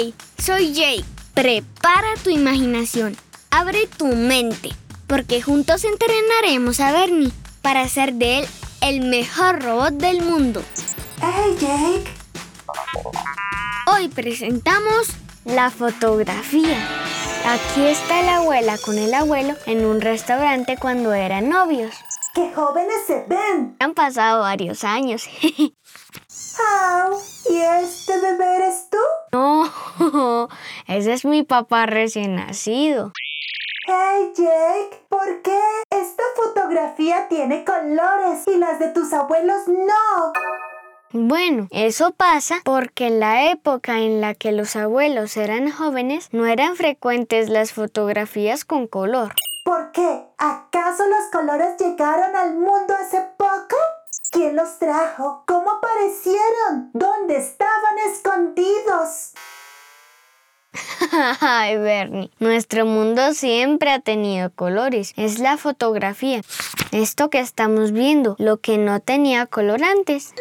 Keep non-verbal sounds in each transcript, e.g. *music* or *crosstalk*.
Hey, soy Jake. Prepara tu imaginación, abre tu mente, porque juntos entrenaremos a Bernie para hacer de él el mejor robot del mundo. Hey Jake. Hoy presentamos la fotografía. Aquí está la abuela con el abuelo en un restaurante cuando eran novios. ¡Qué jóvenes se ven! Han pasado varios años. *laughs* ¡Au! ¿Y este bebé eres tú? No, *laughs* ese es mi papá recién nacido. Hey Jake, ¿por qué esta fotografía tiene colores y las de tus abuelos no? Bueno, eso pasa porque en la época en la que los abuelos eran jóvenes no eran frecuentes las fotografías con color. ¿Por qué? ¿Acaso los colores llegaron al mundo hace poco? ¿Quién los trajo? ¿Cómo aparecieron? ¿Dónde estaban escondidos? *laughs* Ay, Bernie, nuestro mundo siempre ha tenido colores. Es la fotografía. Esto que estamos viendo, lo que no tenía color antes.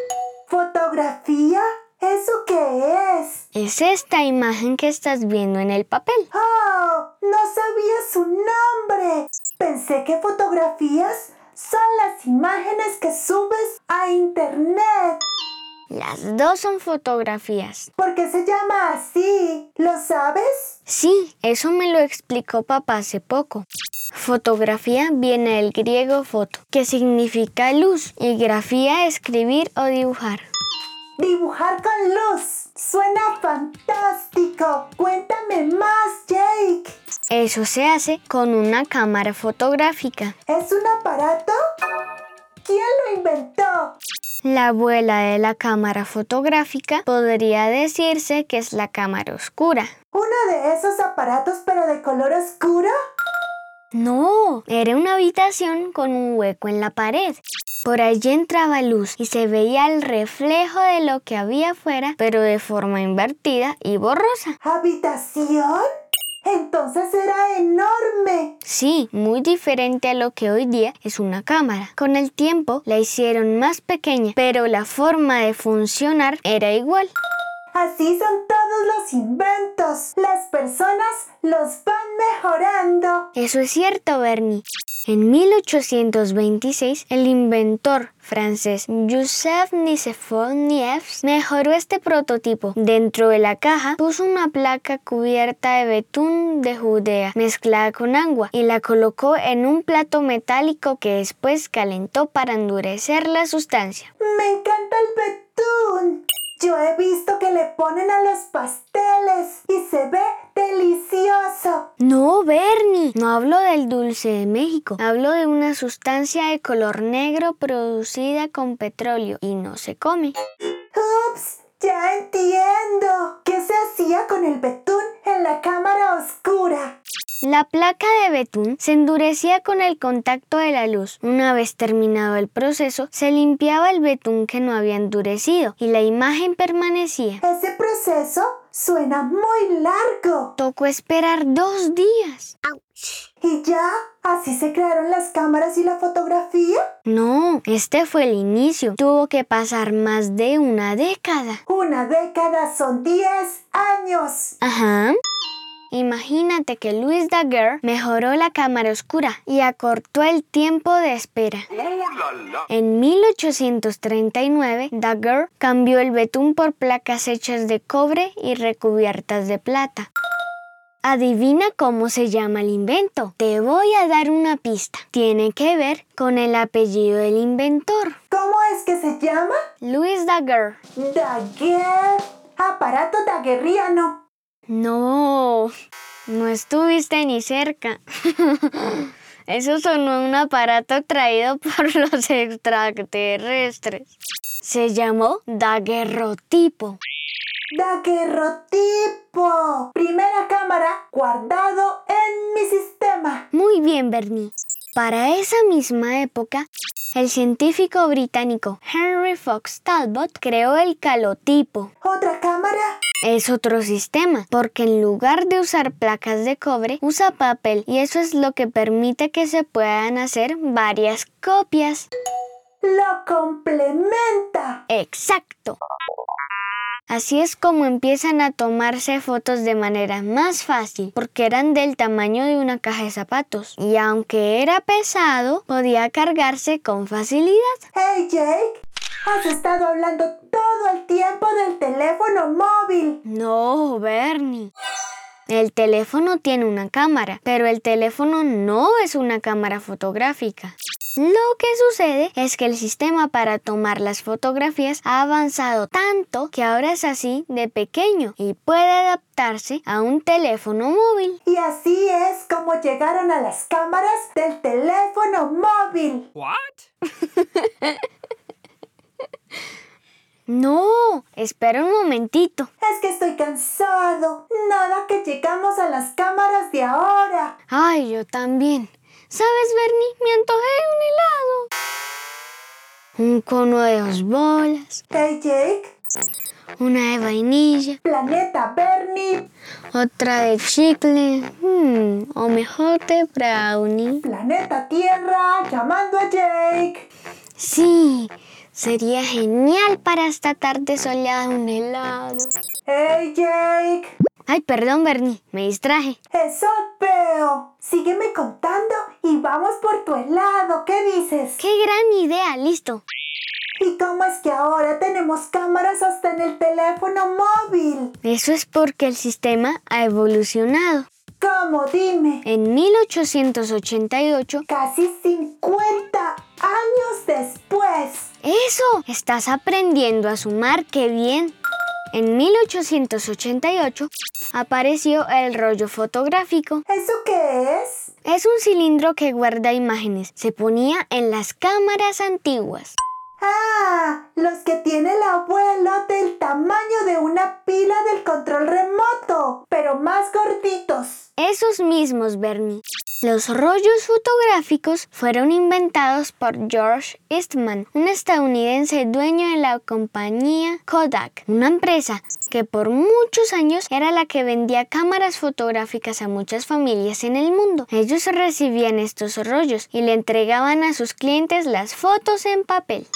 ¿Fotografía? ¿Eso qué es? Es esta imagen que estás viendo en el papel. ¡Oh! No sabía su nombre. Pensé que fotografías son las imágenes que subes a internet. Las dos son fotografías. ¿Por qué se llama así? ¿Lo sabes? Sí, eso me lo explicó papá hace poco. Fotografía viene del griego foto, que significa luz, y grafía escribir o dibujar. Dibujar con luz. Suena fantástico. Cuéntame más, Jake. Eso se hace con una cámara fotográfica. ¿Es un aparato? ¿Quién lo inventó? La abuela de la cámara fotográfica podría decirse que es la cámara oscura. ¿Uno de esos aparatos pero de color oscuro? No, era una habitación con un hueco en la pared. Por allí entraba luz y se veía el reflejo de lo que había afuera, pero de forma invertida y borrosa. ¿Habitación? Entonces era enorme. Sí, muy diferente a lo que hoy día es una cámara. Con el tiempo la hicieron más pequeña, pero la forma de funcionar era igual. Así son todos los inventos. Las personas los van mejorando. Eso es cierto, Bernie. En 1826, el inventor francés Joseph Nicephore Niepce mejoró este prototipo. Dentro de la caja puso una placa cubierta de betún de Judea mezclada con agua y la colocó en un plato metálico que después calentó para endurecer la sustancia. Me encanta el betún. Yo he visto que le ponen a los pasteles y se ve delicioso. No, Bernie, no hablo del dulce de México. Hablo de una sustancia de color negro producida con petróleo y no se come. Ups, ya entiendo. ¿Qué se hacía con el betún en la cámara oscura? La placa de betún se endurecía con el contacto de la luz. Una vez terminado el proceso, se limpiaba el betún que no había endurecido y la imagen permanecía. Ese proceso suena muy largo. Tocó esperar dos días. ¿Y ya? ¿Así se crearon las cámaras y la fotografía? No, este fue el inicio. Tuvo que pasar más de una década. Una década son 10 años. Ajá. Imagínate que Louis Daguerre mejoró la cámara oscura y acortó el tiempo de espera. En 1839, Daguerre cambió el betún por placas hechas de cobre y recubiertas de plata. Adivina cómo se llama el invento. Te voy a dar una pista. Tiene que ver con el apellido del inventor. ¿Cómo es que se llama? Louis Daguerre. Daguerre. Aparato daguerriano. No, no estuviste ni cerca. *laughs* Eso sonó un aparato traído *laughs* por los extraterrestres. Se llamó daguerrotipo. Daguerrotipo. Primera cámara guardado en mi sistema. Muy bien, Bernie. Para esa misma época, el científico británico Henry Fox Talbot creó el calotipo. ¿Otra cámara? Es otro sistema, porque en lugar de usar placas de cobre, usa papel y eso es lo que permite que se puedan hacer varias copias. Lo complementa. Exacto. Así es como empiezan a tomarse fotos de manera más fácil, porque eran del tamaño de una caja de zapatos. Y aunque era pesado, podía cargarse con facilidad. Hey Jake, has estado hablando todo el tiempo del teléfono móvil. No, Bernie. El teléfono tiene una cámara, pero el teléfono no es una cámara fotográfica. Lo que sucede es que el sistema para tomar las fotografías ha avanzado tanto que ahora es así de pequeño y puede adaptarse a un teléfono móvil. Y así es como llegaron a las cámaras del teléfono móvil. What? *laughs* No, espera un momentito. Es que estoy cansado. Nada que llegamos a las cámaras de ahora. Ay, yo también. ¿Sabes, Bernie? Me antojé un helado. Un cono de dos bolas. Hey Jake, Una de vainilla. planeta Bernie, Otra de chicle. hmm, o mejor de brownie. planeta Tierra, llamando a Jake. Sí, sería genial para esta tarde soleada un helado. Hey Jake, Ay, perdón, Bernie. Me distraje. eso veo. Sígueme contando y vamos por tu helado. ¿Qué dices? ¡Qué gran idea! Listo. ¿Y cómo es que ahora tenemos cámaras hasta en el teléfono móvil? Eso es porque el sistema ha evolucionado. ¿Cómo? Dime. En 1888 Casi 50 años después. ¡Eso! Estás aprendiendo a sumar, qué bien. En 1888 apareció el rollo fotográfico. ¿Eso qué es? Es un cilindro que guarda imágenes. Se ponía en las cámaras antiguas. Ah, los que tiene el abuelo del tamaño de una pila del control remoto, pero más gorditos. Esos mismos, Bernie. Los rollos fotográficos fueron inventados por George Eastman, un estadounidense dueño de la compañía Kodak, una empresa que por muchos años era la que vendía cámaras fotográficas a muchas familias en el mundo. Ellos recibían estos rollos y le entregaban a sus clientes las fotos en papel.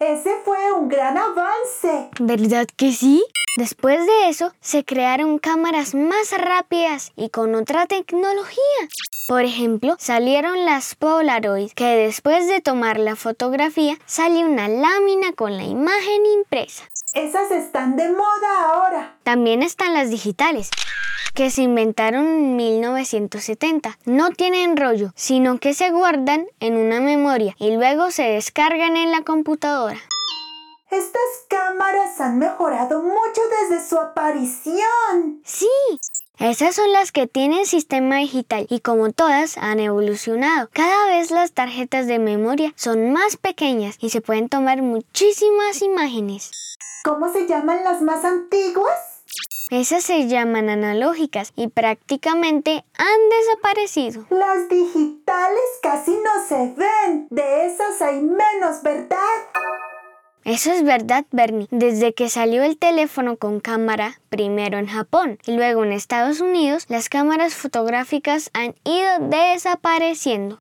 Ese fue un gran avance. ¿Verdad que sí? Después de eso, se crearon cámaras más rápidas y con otra tecnología. Por ejemplo, salieron las Polaroid, que después de tomar la fotografía sale una lámina con la imagen impresa. Esas están de moda ahora. También están las digitales, que se inventaron en 1970. No tienen rollo, sino que se guardan en una memoria y luego se descargan en la computadora. Estas cámaras han mejorado mucho desde su aparición. Sí, esas son las que tienen sistema digital y como todas han evolucionado. Cada vez las tarjetas de memoria son más pequeñas y se pueden tomar muchísimas imágenes. ¿Cómo se llaman las más antiguas? Esas se llaman analógicas y prácticamente han desaparecido. Las digitales casi no se ven. De esas hay menos, ¿verdad? Eso es verdad, Bernie. Desde que salió el teléfono con cámara, primero en Japón y luego en Estados Unidos, las cámaras fotográficas han ido desapareciendo.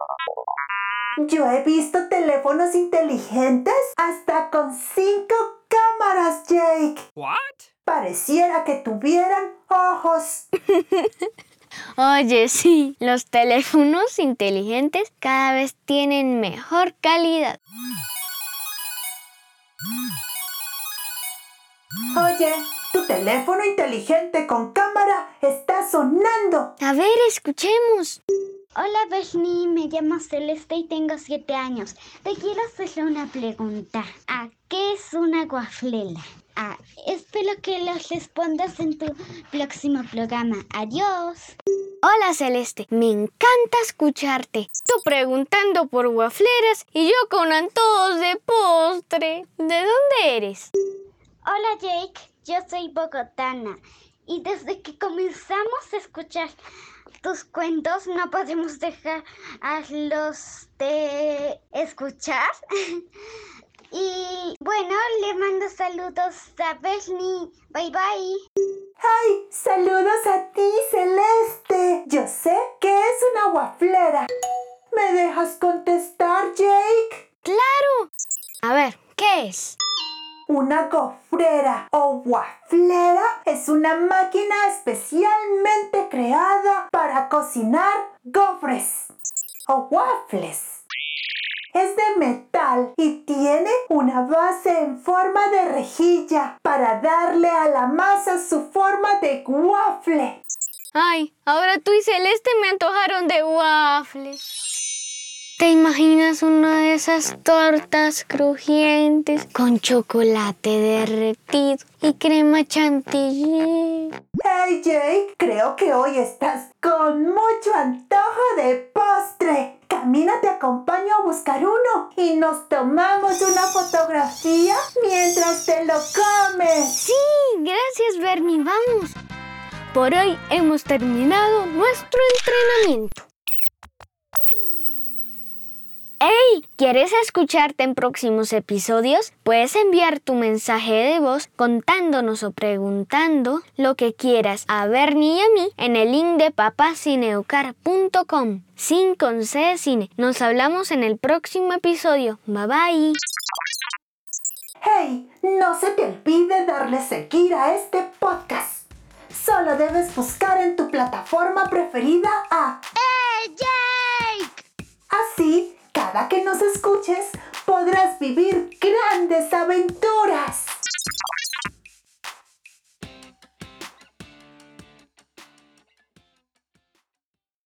Yo he visto teléfonos inteligentes hasta con cinco cámaras, Jake. What? Pareciera que tuvieran ojos. *laughs* Oye, sí, los teléfonos inteligentes cada vez tienen mejor calidad. Oye, tu teléfono inteligente con cámara está sonando. A ver, escuchemos. Hola Bernie, me llamo Celeste y tengo 7 años. Te quiero hacer una pregunta. ¿A qué es una guaflela? Ah, espero que los respondas en tu próximo programa. Adiós. Hola Celeste, me encanta escucharte. Tú preguntando por waffleras y yo con antojos de postre. ¿De dónde eres? Hola Jake, yo soy bogotana y desde que comenzamos a escuchar tus cuentos no podemos dejarlos de escuchar. *laughs* y bueno, le mando saludos a Bernie. Bye bye. ¡Ay! ¡Saludos a ti, Celeste! Yo sé que es una guaflera. ¿Me dejas contestar, Jake? Claro. A ver, ¿qué es? Una gofrera o waflera es una máquina especialmente creada para cocinar gofres o waffles. Es de metal y tiene una base en forma de rejilla para darle a la masa su forma de waffle. Ay, ahora tú y Celeste me antojaron de waffles. ¿Te imaginas una de esas tortas crujientes con chocolate derretido y crema chantilly? Hey Jake, creo que hoy estás con mucho antojo de postre. Camina, te acompaño a buscar uno y nos tomamos una fotografía mientras te lo comes. Sí, gracias Bernie, vamos. Por hoy hemos terminado nuestro entrenamiento. ¿Quieres escucharte en próximos episodios? Puedes enviar tu mensaje de voz contándonos o preguntando lo que quieras a Bernie y a mí en el link de papacineucar.com. Sin con C de cine. Nos hablamos en el próximo episodio. Bye bye. ¡Hey! No se te olvide darle seguir a este podcast. Solo debes buscar en tu plataforma preferida a ¡Hey, Jake! Así cada que nos escuches podrás vivir grandes aventuras.